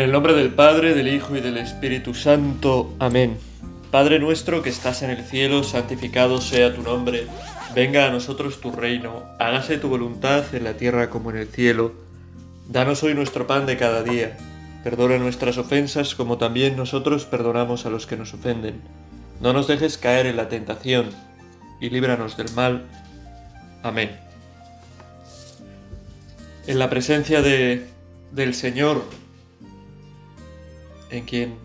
En el nombre del Padre, del Hijo y del Espíritu Santo. Amén. Padre nuestro que estás en el cielo, santificado sea tu nombre. Venga a nosotros tu reino. Hágase tu voluntad en la tierra como en el cielo. Danos hoy nuestro pan de cada día. Perdona nuestras ofensas como también nosotros perdonamos a los que nos ofenden. No nos dejes caer en la tentación y líbranos del mal. Amén. En la presencia de, del Señor, en quien,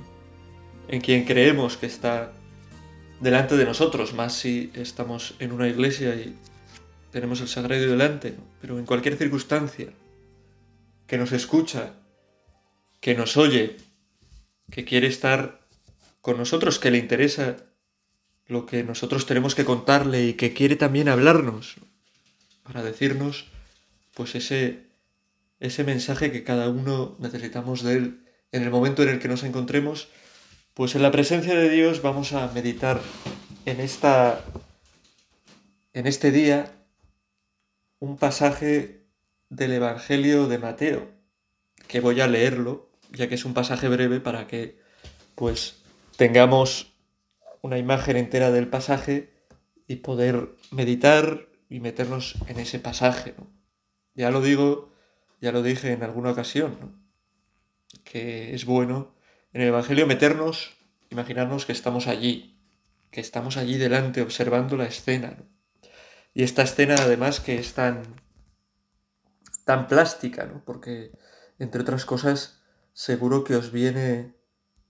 en quien creemos que está delante de nosotros, más si estamos en una iglesia y tenemos el sagrario delante, pero en cualquier circunstancia, que nos escucha, que nos oye, que quiere estar con nosotros, que le interesa lo que nosotros tenemos que contarle y que quiere también hablarnos para decirnos pues ese, ese mensaje que cada uno necesitamos de él en el momento en el que nos encontremos, pues en la presencia de Dios vamos a meditar en esta en este día un pasaje del Evangelio de Mateo, que voy a leerlo, ya que es un pasaje breve para que pues tengamos una imagen entera del pasaje y poder meditar y meternos en ese pasaje. Ya lo digo, ya lo dije en alguna ocasión, que es bueno en el Evangelio meternos, imaginarnos que estamos allí, que estamos allí delante observando la escena. Y esta escena además que es tan, tan plástica, ¿no? porque entre otras cosas seguro que os viene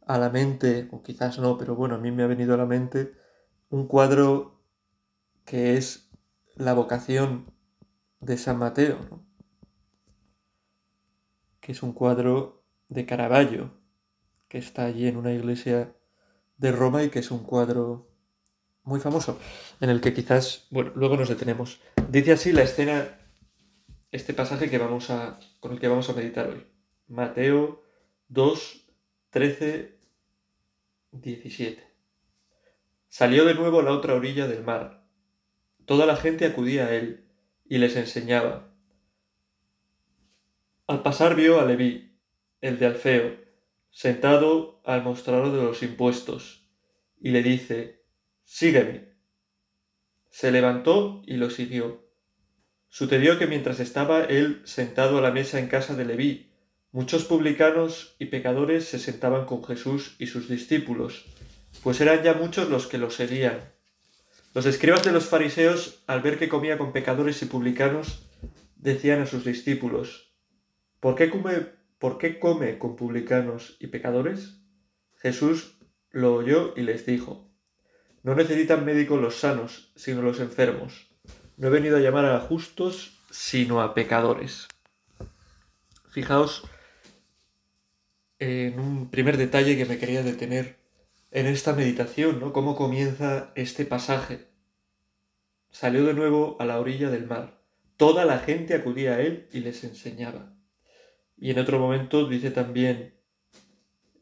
a la mente, o quizás no, pero bueno, a mí me ha venido a la mente un cuadro que es la vocación de San Mateo, ¿no? que es un cuadro de Caravaggio, que está allí en una iglesia de Roma y que es un cuadro muy famoso, en el que quizás, bueno, luego nos detenemos. Dice así la escena, este pasaje que vamos a, con el que vamos a meditar hoy. Mateo 2, 13, 17. Salió de nuevo a la otra orilla del mar. Toda la gente acudía a él y les enseñaba. Al pasar vio a Leví, el de Alfeo, sentado al mostrador de los impuestos, y le dice, Sígueme. Se levantó y lo siguió. Sucedió que mientras estaba él sentado a la mesa en casa de Leví, muchos publicanos y pecadores se sentaban con Jesús y sus discípulos, pues eran ya muchos los que lo seguían. Los escribas de los fariseos, al ver que comía con pecadores y publicanos, decían a sus discípulos, ¿Por qué come, por qué come con publicanos y pecadores? Jesús lo oyó y les dijo, No necesitan médicos los sanos, sino los enfermos. No he venido a llamar a justos, sino a pecadores. Fijaos en un primer detalle que me quería detener en esta meditación, ¿no? Cómo comienza este pasaje. Salió de nuevo a la orilla del mar. Toda la gente acudía a él y les enseñaba. Y en otro momento dice también,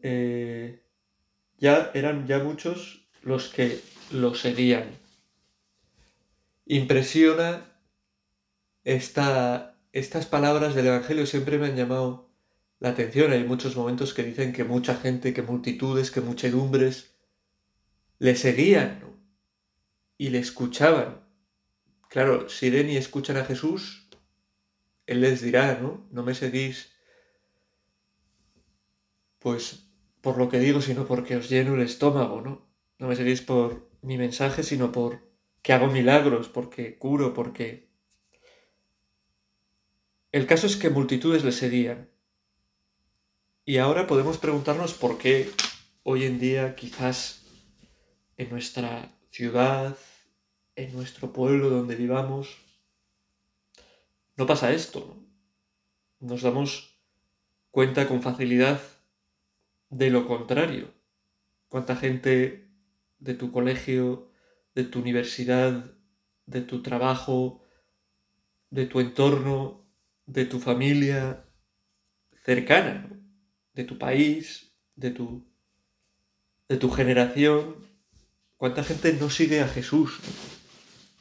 eh, ya eran ya muchos los que lo seguían. Impresiona esta, estas palabras del Evangelio, siempre me han llamado la atención. Hay muchos momentos que dicen que mucha gente, que multitudes, que muchedumbres le seguían y le escuchaban. Claro, si ven y escuchan a Jesús, Él les dirá, ¿no? No me seguís pues por lo que digo, sino porque os lleno el estómago, ¿no? No me seguís por mi mensaje, sino por que hago milagros, porque curo, porque... El caso es que multitudes le seguían. Y ahora podemos preguntarnos por qué hoy en día quizás en nuestra ciudad, en nuestro pueblo donde vivamos, no pasa esto. Nos damos cuenta con facilidad de lo contrario. ¿Cuánta gente de tu colegio, de tu universidad, de tu trabajo, de tu entorno, de tu familia cercana, de tu país, de tu, de tu generación? ¿Cuánta gente no sigue a Jesús?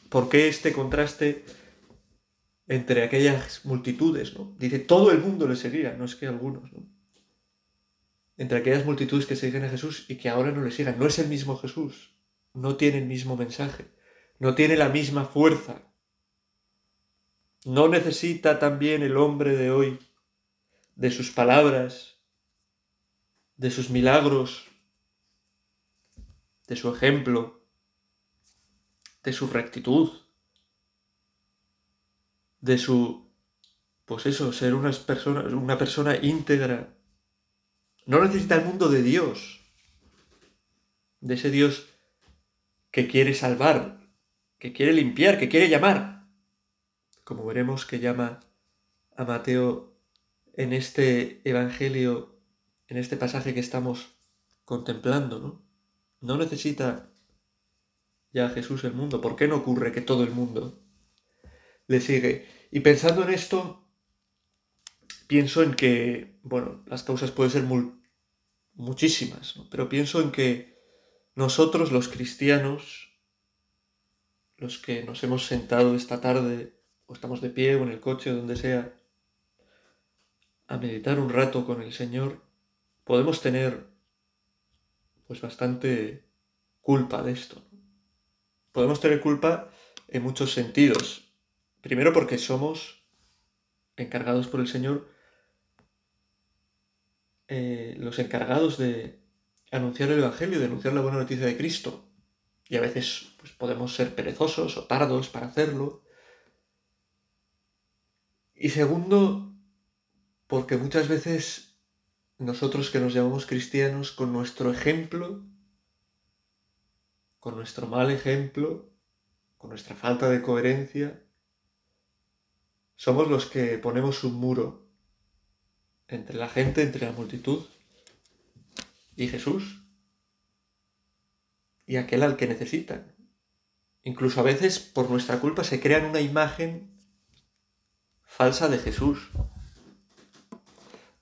¿Por qué este contraste entre aquellas multitudes? ¿no? Dice, todo el mundo le seguía, no es que algunos. ¿no? Entre aquellas multitudes que siguen a Jesús y que ahora no le sigan. No es el mismo Jesús, no tiene el mismo mensaje, no tiene la misma fuerza. No necesita también el hombre de hoy de sus palabras, de sus milagros, de su ejemplo, de su rectitud, de su, pues eso, ser una persona, una persona íntegra. No necesita el mundo de Dios, de ese Dios que quiere salvar, que quiere limpiar, que quiere llamar, como veremos que llama a Mateo en este Evangelio, en este pasaje que estamos contemplando, ¿no? No necesita ya Jesús el mundo. ¿Por qué no ocurre que todo el mundo le sigue? Y pensando en esto, pienso en que, bueno, las causas pueden ser muchísimas, pero pienso en que nosotros los cristianos, los que nos hemos sentado esta tarde, o estamos de pie o en el coche o donde sea, a meditar un rato con el Señor, podemos tener pues bastante culpa de esto. Podemos tener culpa en muchos sentidos. Primero porque somos encargados por el Señor, eh, los encargados de anunciar el Evangelio, de anunciar la buena noticia de Cristo. Y a veces pues, podemos ser perezosos o tardos para hacerlo. Y segundo, porque muchas veces nosotros que nos llamamos cristianos, con nuestro ejemplo, con nuestro mal ejemplo, con nuestra falta de coherencia, somos los que ponemos un muro entre la gente, entre la multitud y Jesús y aquel al que necesitan. Incluso a veces por nuestra culpa se crean una imagen falsa de Jesús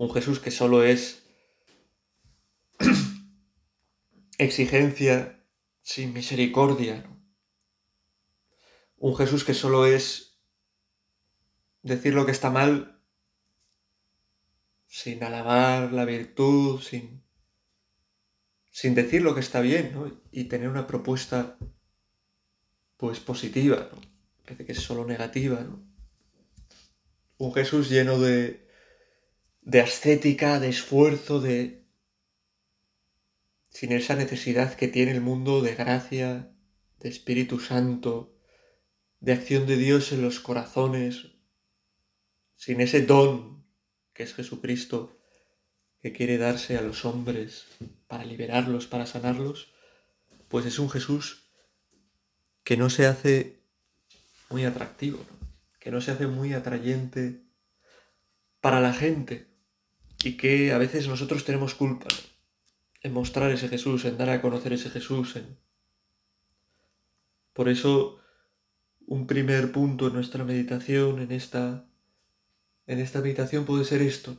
un Jesús que solo es exigencia sin misericordia, un Jesús que solo es decir lo que está mal sin alabar la virtud, sin, sin decir lo que está bien, ¿no? y tener una propuesta pues positiva, ¿no? parece que es solo negativa, ¿no? un Jesús lleno de de ascética, de esfuerzo, de... sin esa necesidad que tiene el mundo de gracia, de Espíritu Santo, de acción de Dios en los corazones, sin ese don que es Jesucristo, que quiere darse a los hombres para liberarlos, para sanarlos, pues es un Jesús que no se hace muy atractivo, que no se hace muy atrayente para la gente, y que a veces nosotros tenemos culpa en mostrar ese Jesús, en dar a conocer ese Jesús. Por eso, un primer punto en nuestra meditación, en esta, en esta meditación puede ser esto,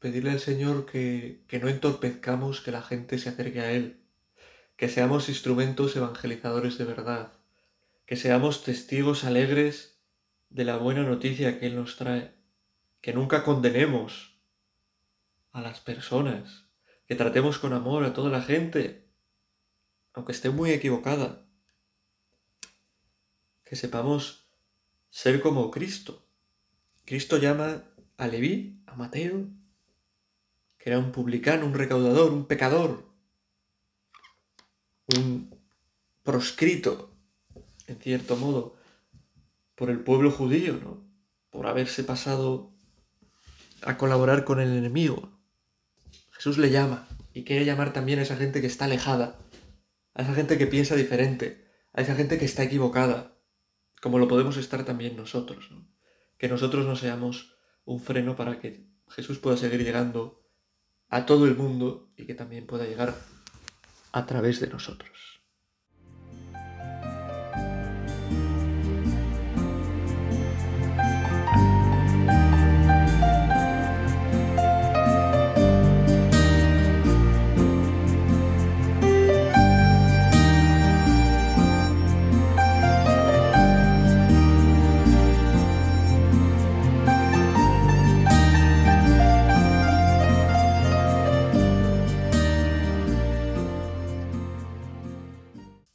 pedirle al Señor que, que no entorpezcamos que la gente se acerque a Él, que seamos instrumentos evangelizadores de verdad, que seamos testigos alegres de la buena noticia que Él nos trae que nunca condenemos a las personas, que tratemos con amor a toda la gente, aunque esté muy equivocada, que sepamos ser como Cristo. Cristo llama a Leví, a Mateo, que era un publicano, un recaudador, un pecador, un proscrito, en cierto modo, por el pueblo judío, ¿no? Por haberse pasado a colaborar con el enemigo. Jesús le llama y quiere llamar también a esa gente que está alejada, a esa gente que piensa diferente, a esa gente que está equivocada, como lo podemos estar también nosotros. Que nosotros no seamos un freno para que Jesús pueda seguir llegando a todo el mundo y que también pueda llegar a través de nosotros.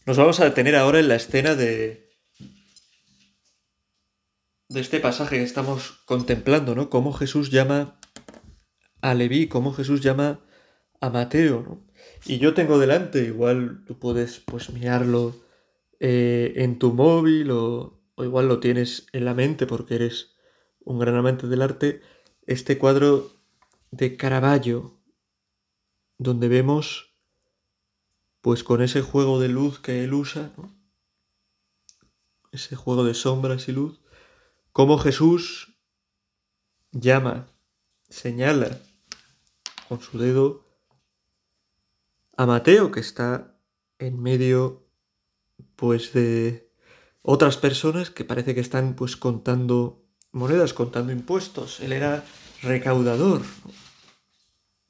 Nos vamos a detener ahora en la escena de, de este pasaje que estamos contemplando, ¿no? Cómo Jesús llama a Leví, cómo Jesús llama a Mateo, ¿no? Y yo tengo delante, igual tú puedes pues mirarlo eh, en tu móvil o, o igual lo tienes en la mente porque eres un gran amante del arte, este cuadro de Caravaggio, donde vemos, pues con ese juego de luz que él usa, ese juego de sombras y luz, cómo Jesús llama, señala con su dedo a Mateo, que está en medio, pues, de otras personas que parece que están, pues, contando monedas, contando impuestos. Él era recaudador.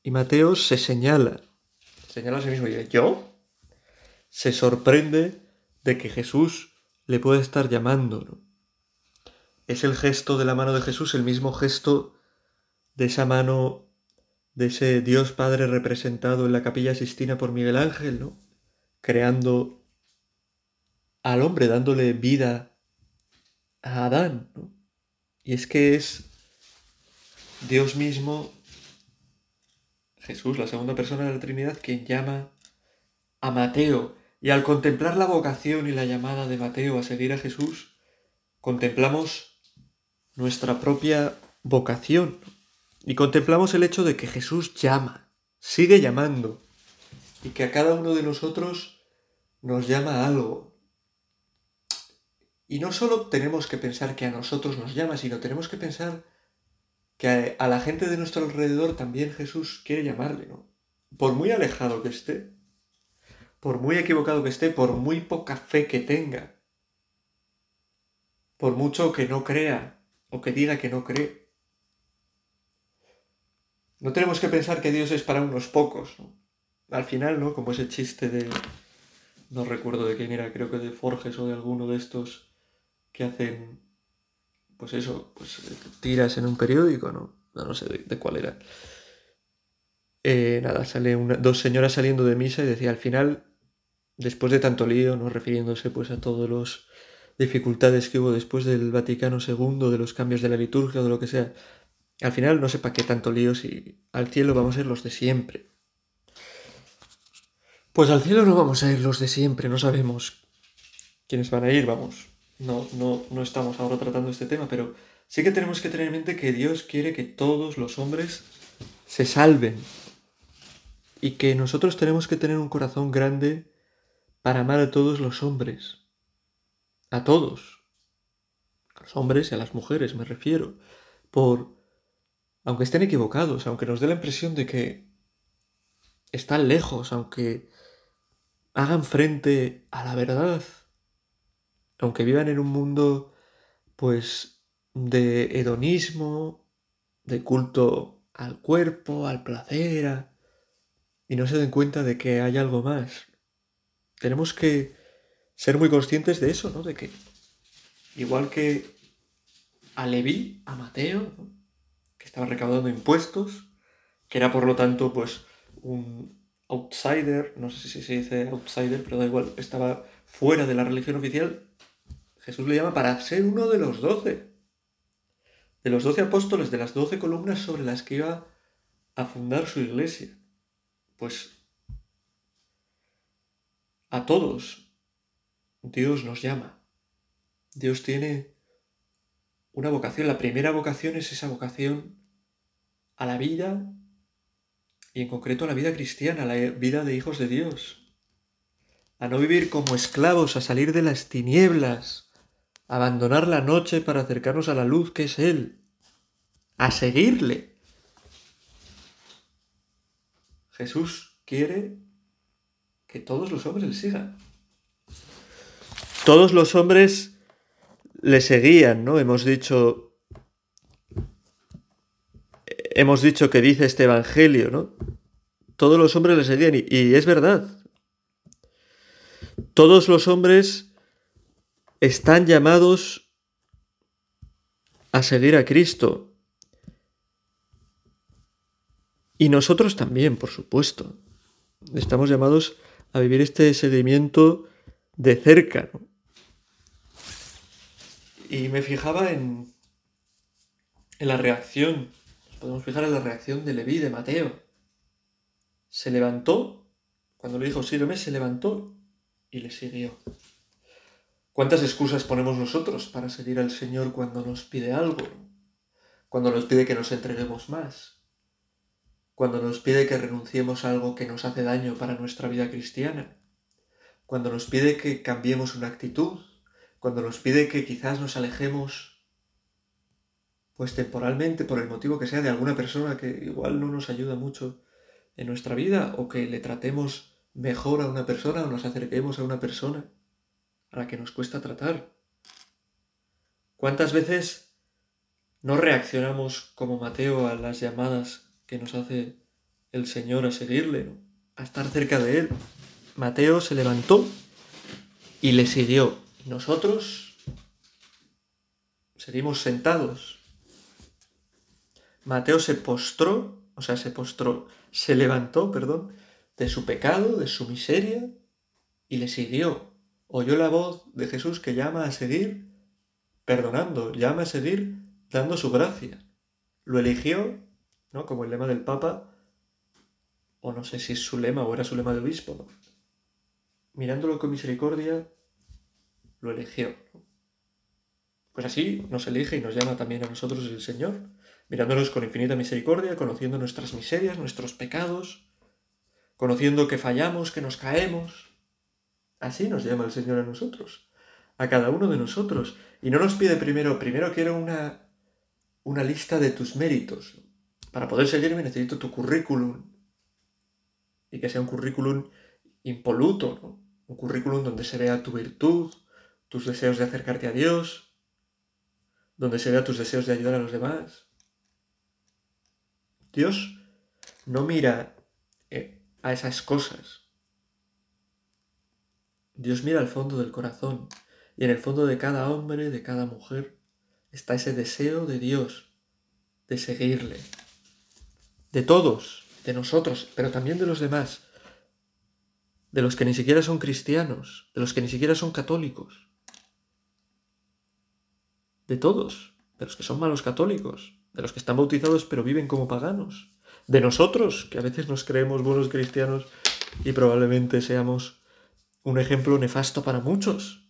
Y Mateo se señala, señala a sí mismo y dice, ¿yo? Se sorprende de que Jesús le puede estar llamando. Es el gesto de la mano de Jesús, el mismo gesto de esa mano de ese Dios Padre representado en la capilla Sistina por Miguel Ángel. Creando al hombre, dándole vida a Adán. Y es que es Dios mismo, Jesús, la segunda persona de la Trinidad, quien llama a Mateo. Y al contemplar la vocación y la llamada de Mateo a seguir a Jesús, contemplamos nuestra propia vocación. Y contemplamos el hecho de que Jesús llama, sigue llamando, y que a cada uno de nosotros nos llama algo. Y no solo tenemos que pensar que a nosotros nos llama, sino tenemos que pensar que a, la gente de nuestro alrededor también Jesús quiere llamarle, ¿no? Por muy alejado que esté, por muy equivocado que esté, por muy poca fe que tenga, por mucho que no crea o que diga que no cree. No tenemos que pensar que Dios es para unos pocos, ¿no? Al final, ¿no? Como ese chiste de... No recuerdo de quién era, creo que de Forges o de alguno de estos que hacen, pues eso, pues tiras en un periódico, ¿no? No, sé de, cuál era. Eh, nada, sale dos señoras saliendo de misa y decía, al final, después de tanto lío, ¿no? Refiriéndose pues a todos los dificultades que hubo después del Vaticano II, de los cambios de la liturgia o de lo que sea, al final no sé para qué tanto lío si al cielo vamos a ir los de siempre. Pues al cielo no vamos a ir los de siempre, no sabemos quiénes van a ir, vamos no, no, no estamos ahora tratando este tema, pero sí que tenemos que tener en mente que Dios quiere que todos los hombres se salven y que nosotros tenemos que tener un corazón grande para amar a todos los hombres, a todos, a los hombres y a las mujeres me refiero, por, aunque estén equivocados, aunque nos dé la impresión de que están lejos, aunque hagan frente a la verdad, aunque vivan en un mundo pues de hedonismo, de culto al cuerpo, al placer, y no se den cuenta de que hay algo más. Tenemos que ser muy conscientes de eso, ¿no? De que igual que a Leví, a Mateo, que estaba recaudando impuestos, que era por lo tanto pues un outsider, no sé si se dice outsider, pero da igual, estaba fuera de la religión oficial, Jesús le llama para ser uno de los doce, de los doce apóstoles, de las doce columnas sobre las que iba a fundar su iglesia. Pues a todos Dios nos llama. Dios tiene una vocación. La primera vocación es esa vocación a la vida y en concreto a la vida cristiana, a la vida de hijos de Dios. A no vivir como esclavos, a salir de las tinieblas abandonar la noche para acercarnos a la luz que es Él, a seguirle. Jesús quiere que todos los hombres le sigan. Todos los hombres le seguían, ¿no? Hemos dicho hemos dicho que dice este evangelio, ¿no? Todos los hombres le seguían y, y es verdad. Todos los hombres están llamados a seguir a Cristo. Y nosotros también, por supuesto. Estamos llamados a vivir este seguimiento de cerca. Y me fijaba en, en la reacción, nos podemos fijar en la reacción de Leví, de Mateo. Se levantó, cuando le dijo sígueme, se levantó y le siguió. ¿Cuántas excusas ponemos nosotros para seguir al Señor cuando nos pide algo? Cuando nos pide que nos entreguemos más. Cuando nos pide que renunciemos a algo que nos hace daño para nuestra vida cristiana. Cuando nos pide que cambiemos una actitud. Cuando nos pide que quizás nos alejemos pues temporalmente, por el motivo que sea, de alguna persona que igual no nos ayuda mucho en nuestra vida, o que le tratemos mejor a una persona, o nos acerquemos a una persona a la que nos cuesta tratar. ¿Cuántas veces no reaccionamos como Mateo a las llamadas que nos hace el Señor a seguirle, a estar cerca de Él? Mateo se levantó y le siguió. Y nosotros seguimos sentados Mateo se postró, o sea, se postró, se levantó, perdón, de su pecado, de su miseria, y le siguió. Oyó la voz de Jesús que llama a seguir perdonando, llama a seguir dando su gracia. Lo eligió, ¿no? Como el lema del Papa, o no sé si es su lema o era su lema de obispo, Mirándolo con misericordia, lo eligió. Pues así nos elige y nos llama también a nosotros el Señor mirándonos con infinita misericordia, conociendo nuestras miserias, nuestros pecados, conociendo que fallamos, que nos caemos. Así nos llama el Señor a nosotros, a cada uno de nosotros. Y no nos pide primero, primero quiero una, una lista de tus méritos. Para poder seguirme necesito tu currículum. Y que sea un currículum impoluto, un currículum donde se vea tu virtud, tus deseos de acercarte a Dios, donde se vea tus deseos de ayudar a los demás, Dios no mira eh, a esas cosas. Dios mira al fondo del corazón y en el fondo de cada hombre, de cada mujer, está ese deseo de Dios de seguirle. De todos, de nosotros, pero también de los demás. De los que ni siquiera son cristianos, de los que ni siquiera son católicos. De todos, de los que son malos católicos, de los que están bautizados pero viven como paganos, de nosotros, que a veces nos creemos buenos cristianos y probablemente seamos un ejemplo nefasto para muchos.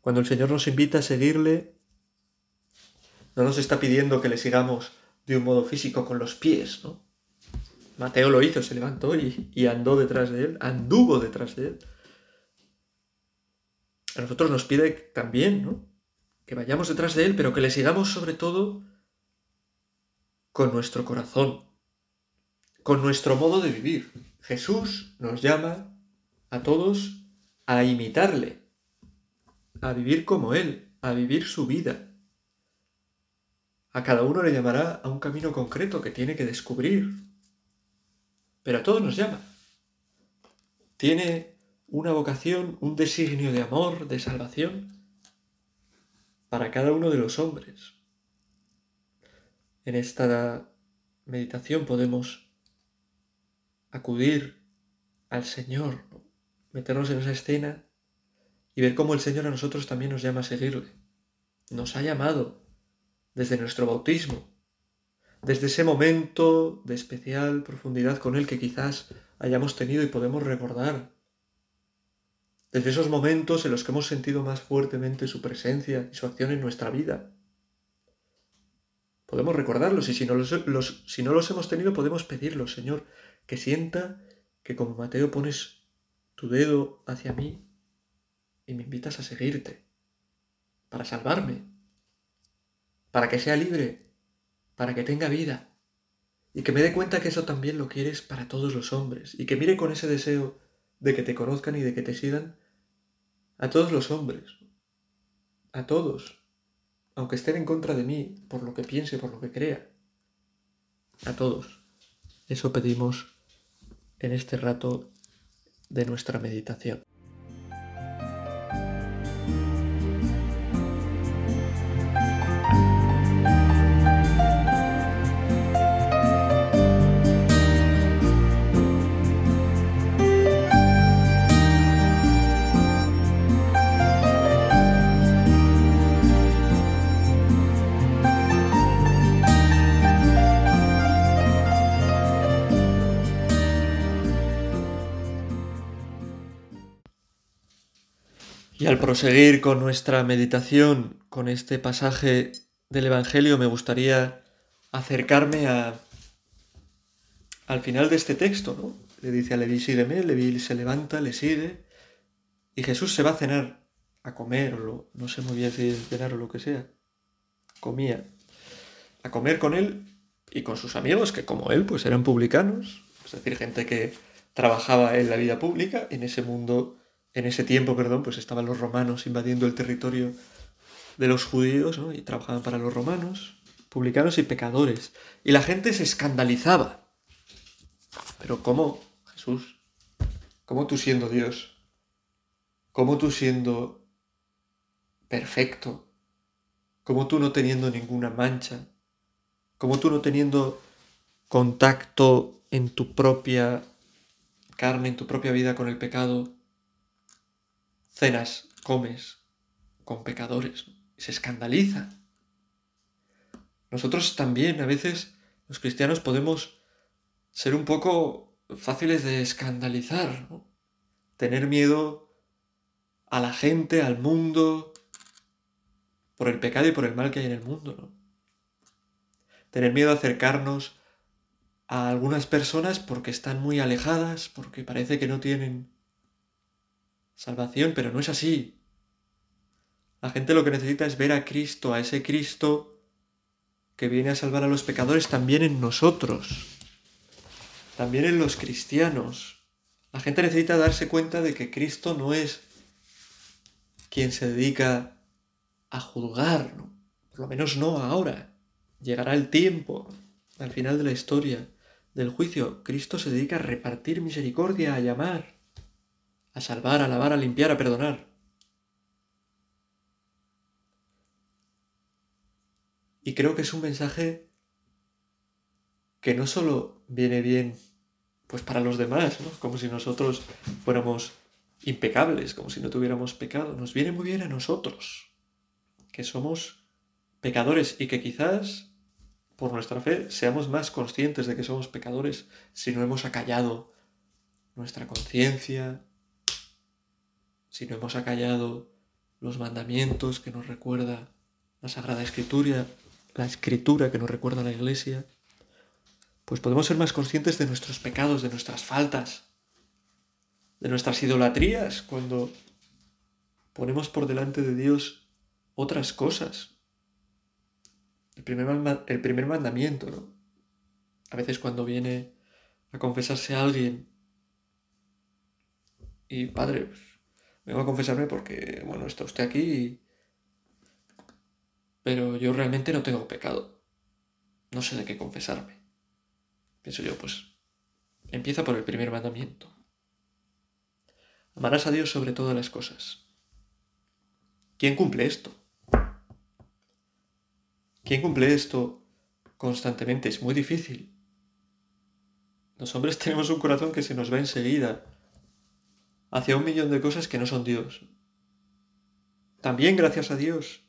Cuando el Señor nos invita a seguirle, no nos está pidiendo que le sigamos de un modo físico con los pies, ¿no? Mateo lo hizo, se levantó y, andó detrás de él, anduvo detrás de él. A nosotros nos pide también, ¿no? que vayamos detrás de Él, pero que le sigamos sobre todo con nuestro corazón, con nuestro modo de vivir. Jesús nos llama a todos a imitarle, a vivir como Él, a vivir su vida. A cada uno le llamará a un camino concreto que tiene que descubrir, pero a todos nos llama. Tiene una vocación, un designio de amor, de salvación, para cada uno de los hombres. En esta meditación podemos acudir al Señor, meternos en esa escena y ver cómo el Señor a nosotros también nos llama a seguirle. Nos ha llamado desde nuestro bautismo, desde ese momento de especial profundidad con Él que quizás hayamos tenido y podemos recordar desde esos momentos en los que hemos sentido más fuertemente su presencia y su acción en nuestra vida. Podemos recordarlos y si no los, si no los hemos tenido podemos pedirlos, Señor, que sienta que como Mateo pones tu dedo hacia mí y me invitas a seguirte, para salvarme, para que sea libre, para que tenga vida, y que me dé cuenta que eso también lo quieres para todos los hombres, y que mire con ese deseo de que te conozcan y de que te sigan a todos los hombres, a todos, aunque estén en contra de mí por lo que piense, por lo que crea, a todos. Eso pedimos en este rato de nuestra meditación. Y al proseguir con nuestra meditación con este pasaje del Evangelio, me gustaría acercarme a, al final de este texto, ¿no? Le dice a Leví, sígueme, Leví se levanta, le sigue, y Jesús se va a cenar, a comer, o no sé muy bien si es cenar o lo que sea, comía, a comer con él y con sus amigos, que como él, pues eran publicanos, es decir, gente que trabajaba en la vida pública, en ese mundo, en ese tiempo, perdón, pues estaban los romanos invadiendo el territorio de los judíos, ¿no? Y trabajaban para los romanos, publicanos y pecadores. Y la gente se escandalizaba. Pero ¿cómo, Jesús? ¿Cómo tú siendo Dios? ¿Cómo tú siendo perfecto? ¿Cómo tú no teniendo ninguna mancha? ¿Cómo tú no teniendo contacto en tu propia carne, en tu propia vida con el pecado? Cenas, comes con pecadores. Se escandaliza. Nosotros también a veces, los cristianos, podemos ser un poco fáciles de escandalizar, ¿no? tener miedo a la gente, al mundo, por el pecado y por el mal que hay en el mundo, ¿no? Tener miedo a acercarnos a algunas personas porque están muy alejadas, porque parece que no tienen salvación, pero no es así. La gente lo que necesita es ver a Cristo, a ese Cristo que viene a salvar a los pecadores también en nosotros, también en los cristianos. La gente necesita darse cuenta de que Cristo no es quien se dedica a juzgar, ¿no? por lo menos no ahora. Llegará el tiempo, al final de la historia, del juicio. Cristo se dedica a repartir misericordia, a llamar, a salvar, a lavar, a limpiar, a perdonar. Y creo que es un mensaje que no solo viene bien pues para los demás, como si nosotros fuéramos impecables, como si no tuviéramos pecado. Nos viene muy bien a nosotros, que somos pecadores y que quizás por nuestra fe seamos más conscientes de que somos pecadores si no hemos acallado nuestra conciencia, si no hemos acallado los mandamientos que nos recuerda la Sagrada Escritura, la Escritura que nos recuerda la Iglesia, pues podemos ser más conscientes de nuestros pecados, de nuestras faltas, de nuestras idolatrías, cuando ponemos por delante de Dios otras cosas. El primer, el primer mandamiento, ¿no? A veces cuando viene a confesarse alguien y, padre, pues, vengo a confesarme porque, bueno, está usted aquí, pero yo realmente no tengo pecado. No sé de qué confesarme. Pienso yo, pues, empieza por el primer mandamiento. Amarás a Dios sobre todas las cosas. ¿Quién cumple esto? ¿Quién cumple esto constantemente? Es muy difícil. Los hombres tenemos un corazón que se nos va enseguida hacia un millón de cosas que no son Dios. También gracias a Dios.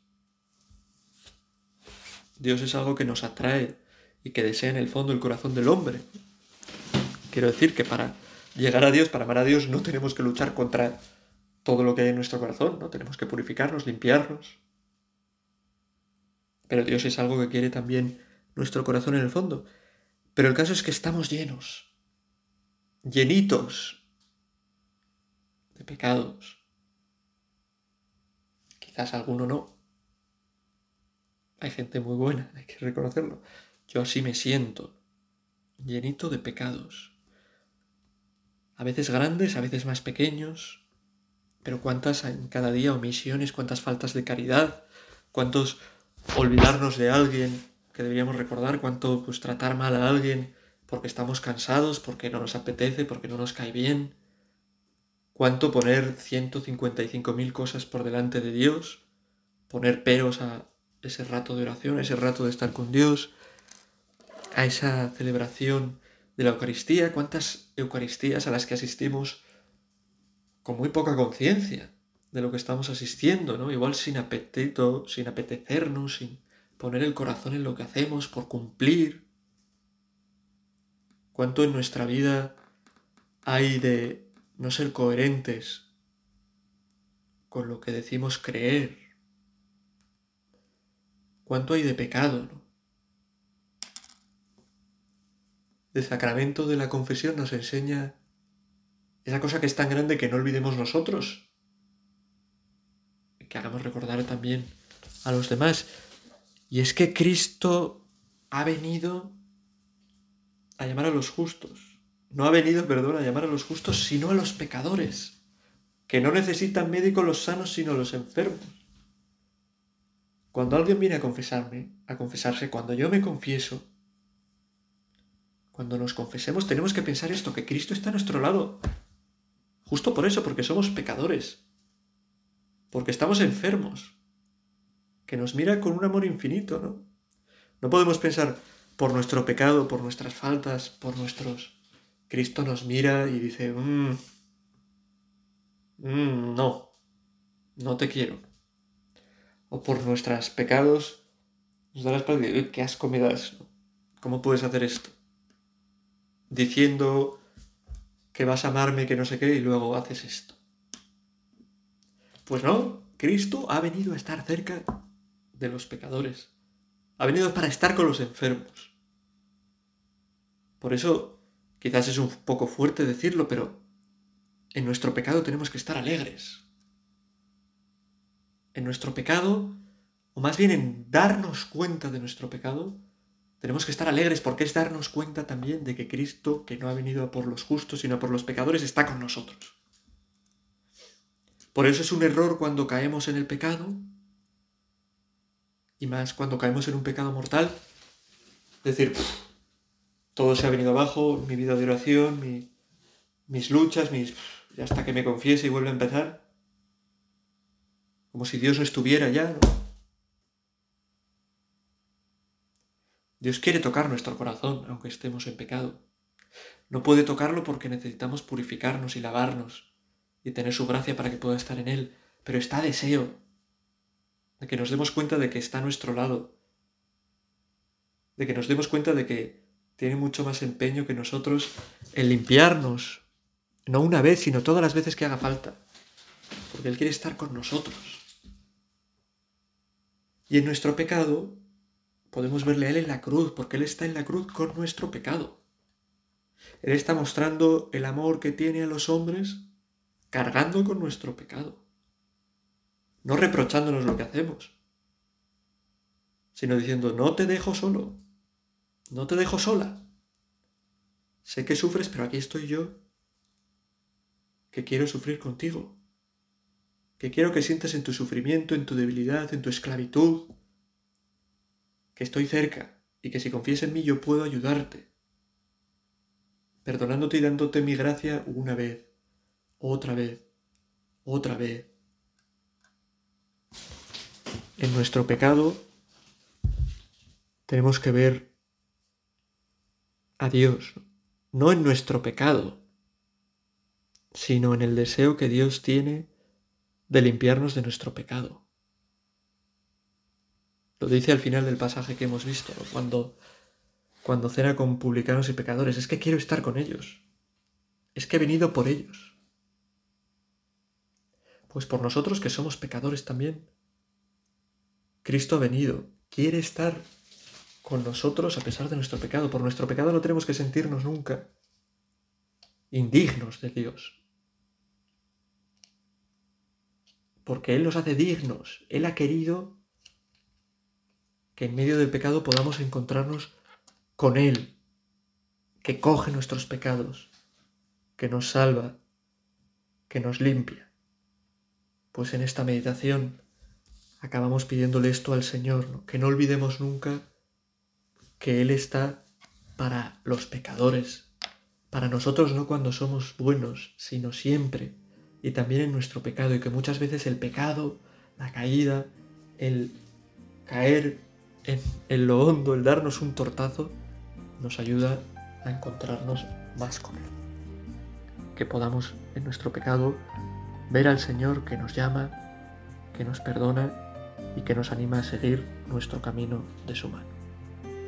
Dios es algo que nos atrae y que desea en el fondo el corazón del hombre. Quiero decir que para llegar a Dios, para amar a Dios, no tenemos que luchar contra todo lo que hay en nuestro corazón, ¿no? Tenemos que purificarnos, limpiarnos. Pero Dios es algo que quiere también nuestro corazón en el fondo. Pero el caso es que estamos llenos, llenitos de pecados. Quizás alguno no. Hay gente muy buena, hay que reconocerlo. Yo así me siento, llenito de pecados a veces grandes, a veces más pequeños, pero cuántas en cada día omisiones, cuántas faltas de caridad, cuántos olvidarnos de alguien que deberíamos recordar, cuánto pues tratar mal a alguien porque estamos cansados, porque no nos apetece, porque no nos cae bien, cuánto poner 155.000 cosas por delante de Dios, poner peros a ese rato de oración, a ese rato de estar con Dios, a esa celebración de la Eucaristía, cuántas Eucaristías a las que asistimos con muy poca conciencia de lo que estamos asistiendo, ¿no? Igual sin apetito, sin apetecernos, sin poner el corazón en lo que hacemos por cumplir. Cuánto en nuestra vida hay de no ser coherentes con lo que decimos creer. ¿Cuánto hay de pecado? ¿no? El sacramento de la confesión nos enseña esa cosa que es tan grande que no olvidemos nosotros, que hagamos recordar también a los demás. Y es que Cristo ha venido a llamar a los justos. No ha venido, perdón, a llamar a los justos, sino a los pecadores, que no necesitan médicos los sanos, sino los enfermos. Cuando alguien viene a confesarme, a confesarse, cuando yo me confieso, cuando nos confesemos, tenemos que pensar esto, que Cristo está a nuestro lado. Justo por eso, porque somos pecadores. Porque estamos enfermos. Que nos mira con un amor infinito, ¿no? No podemos pensar, por nuestro pecado, por nuestras faltas, por nuestros... Cristo nos mira y dice, mmm, no, no te quiero. O por nuestros pecados nos da la espalda y qué asco me. ¿Cómo puedes hacer esto? Diciendo que vas a amarme, que no sé qué, y luego haces esto. Pues no, Cristo ha venido a estar cerca de los pecadores. Ha venido para estar con los enfermos. Por eso, quizás es un poco fuerte decirlo, pero en nuestro pecado tenemos que estar alegres. En nuestro pecado, o más bien en darnos cuenta de nuestro pecado, tenemos que estar alegres porque es darnos cuenta también de que Cristo, que no ha venido por los justos, sino por los pecadores, está con nosotros. Por eso es un error cuando caemos en el pecado y más cuando caemos en un pecado mortal, decir, todo se ha venido abajo, mi vida de oración, mis luchas, mis, hasta que me confiese y vuelva a empezar, como si Dios no estuviera ya. Dios quiere tocar nuestro corazón, aunque estemos en pecado. No puede tocarlo porque necesitamos purificarnos y lavarnos y tener su gracia para que pueda estar en Él, pero está deseo de que nos demos cuenta de que está a nuestro lado, de que nos demos cuenta de que tiene mucho más empeño que nosotros en limpiarnos, no una vez, sino todas las veces que haga falta, porque Él quiere estar con nosotros. Y en nuestro pecado podemos verle a Él en la cruz, porque Él está en la cruz con nuestro pecado. Él está mostrando el amor que tiene a los hombres cargando con nuestro pecado no reprochándonos lo que hacemos, sino diciendo, no te dejo solo, no te dejo sola. Sé que sufres, pero aquí estoy yo, que quiero sufrir contigo, que quiero que sientas en tu sufrimiento, en tu debilidad, en tu esclavitud, que estoy cerca y que si confías en mí yo puedo ayudarte, perdonándote y dándote mi gracia una vez, otra vez, otra vez en nuestro pecado tenemos que ver a Dios, no en nuestro pecado, sino en el deseo que Dios tiene de limpiarnos de nuestro pecado. Lo dice al final del pasaje que hemos visto, cuando, cuando cena con publicanos y pecadores, es que quiero estar con ellos, es que he venido por ellos. Pues por nosotros que somos pecadores también, Cristo ha venido, quiere estar con nosotros a pesar de nuestro pecado. Por nuestro pecado no tenemos que sentirnos nunca indignos de Dios. Porque Él nos hace dignos. Él ha querido que en medio del pecado podamos encontrarnos con Él, que coge nuestros pecados, que nos salva, que nos limpia. Pues en esta meditación acabamos pidiéndole esto al Señor, que no olvidemos nunca que Él está para los pecadores, para nosotros no cuando somos buenos, sino siempre, y también en nuestro pecado, y que muchas veces el pecado, la caída, el caer en, lo hondo, el darnos un tortazo, nos ayuda a encontrarnos más con Él. Que podamos en nuestro pecado ver al Señor que nos llama, que nos perdona y que nos anima a seguir nuestro camino de su mano.